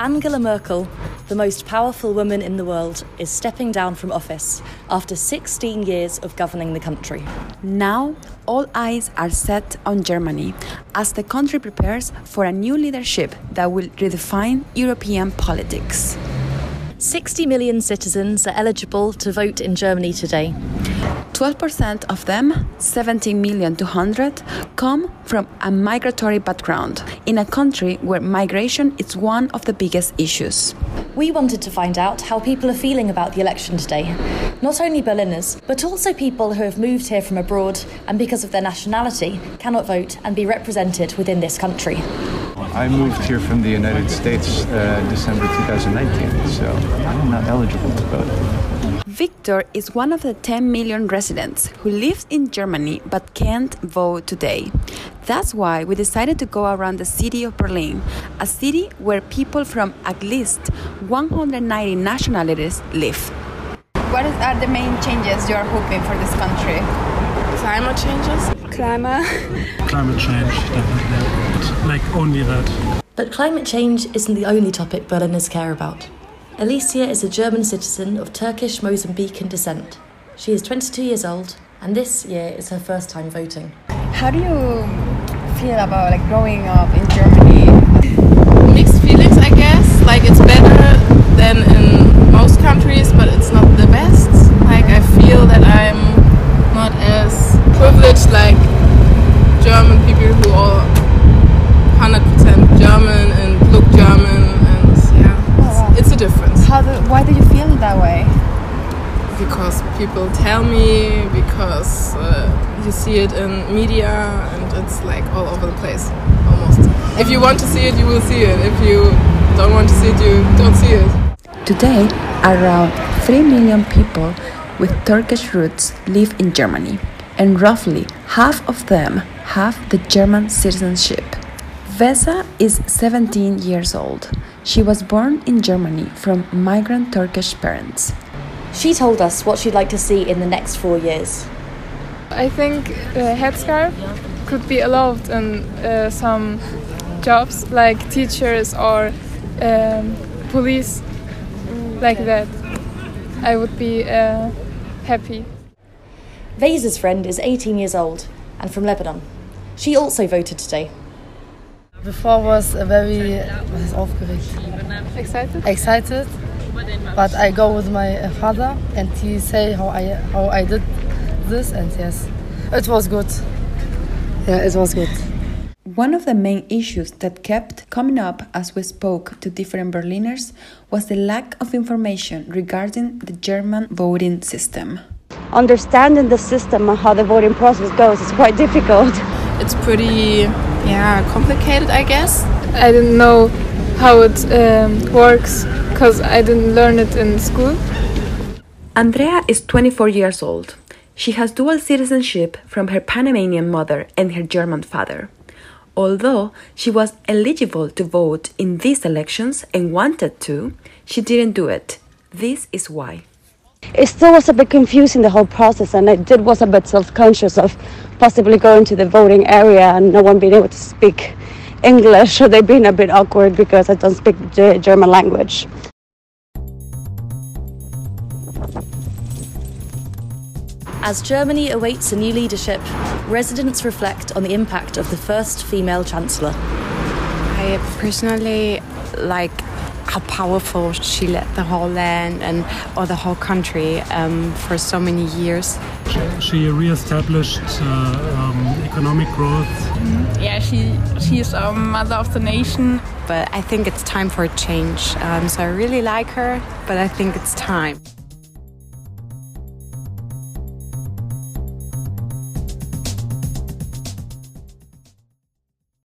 Angela Merkel, the most powerful woman in the world, is stepping down from office after 16 years of governing the country. Now, all eyes are set on Germany as the country prepares for a new leadership that will redefine European politics. 60 million citizens are eligible to vote in Germany today. 12% of them, 17 million 200, come from a migratory background in a country where migration is one of the biggest issues. We wanted to find out how people are feeling about the election today. Not only Berliners, but also people who have moved here from abroad and because of their nationality cannot vote and be represented within this country. I moved here from the United States uh, December 2019, so I'm not eligible to vote. Victor is one of the 10 million residents who lives in Germany but can't vote today. That's why we decided to go around the city of Berlin, a city where people from at least 190 nationalities live. What are the main changes you are hoping for this country? Climate changes. Climate. Climate change, definitely. But like only that. But climate change isn't the only topic Berliners care about. Alicia is a German citizen of Turkish Mozambican descent. She is 22 years old, and this year is her first time voting. How do you feel about like growing up in Germany? Mixed feelings, I guess. Like it's better than in most countries, but it's not the best. Like I feel that I'm not as privileged like German people who are 100% German and look German, and yeah, it's, it's a difference. How do, why do you feel that way? because people tell me, because uh, you see it in media, and it's like all over the place, almost. If you want to see it, you will see it. If you don't want to see it, you don't see it. Today, around 3 million people with Turkish roots live in Germany, and roughly half of them have the German citizenship. Vesa is 17 years old. She was born in Germany from migrant Turkish parents. She told us what she'd like to see in the next four years. I think a headscarf could be allowed in uh, some jobs like teachers or um, police, like that. I would be uh, happy. Vesa's friend is 18 years old and from Lebanon. She also voted today. Before was uh, very was aufgeregt. Excited? excited, but I go with my uh, father and he say how I how I did this and yes, it was good. Yeah, it was good. One of the main issues that kept coming up as we spoke to different Berliners was the lack of information regarding the German voting system. Understanding the system and how the voting process goes is quite difficult. It's pretty, yeah, complicated, I guess. I didn't know how it um, works because I didn't learn it in school. Andrea is 24 years old. She has dual citizenship from her Panamanian mother and her German father. Although she was eligible to vote in these elections and wanted to, she didn't do it. This is why. It still was a bit confusing the whole process, and I did was a bit self-conscious of possibly going to the voting area and no one being able to speak English, so they've been a bit awkward because I don't speak the German language. As Germany awaits a new leadership, residents reflect on the impact of the first female chancellor. I personally like how powerful she led the whole land and or the whole country um, for so many years. She re-established uh, um, economic growth. Yeah, she she is our mother of the nation. But I think it's time for a change. Um, so I really like her, but I think it's time.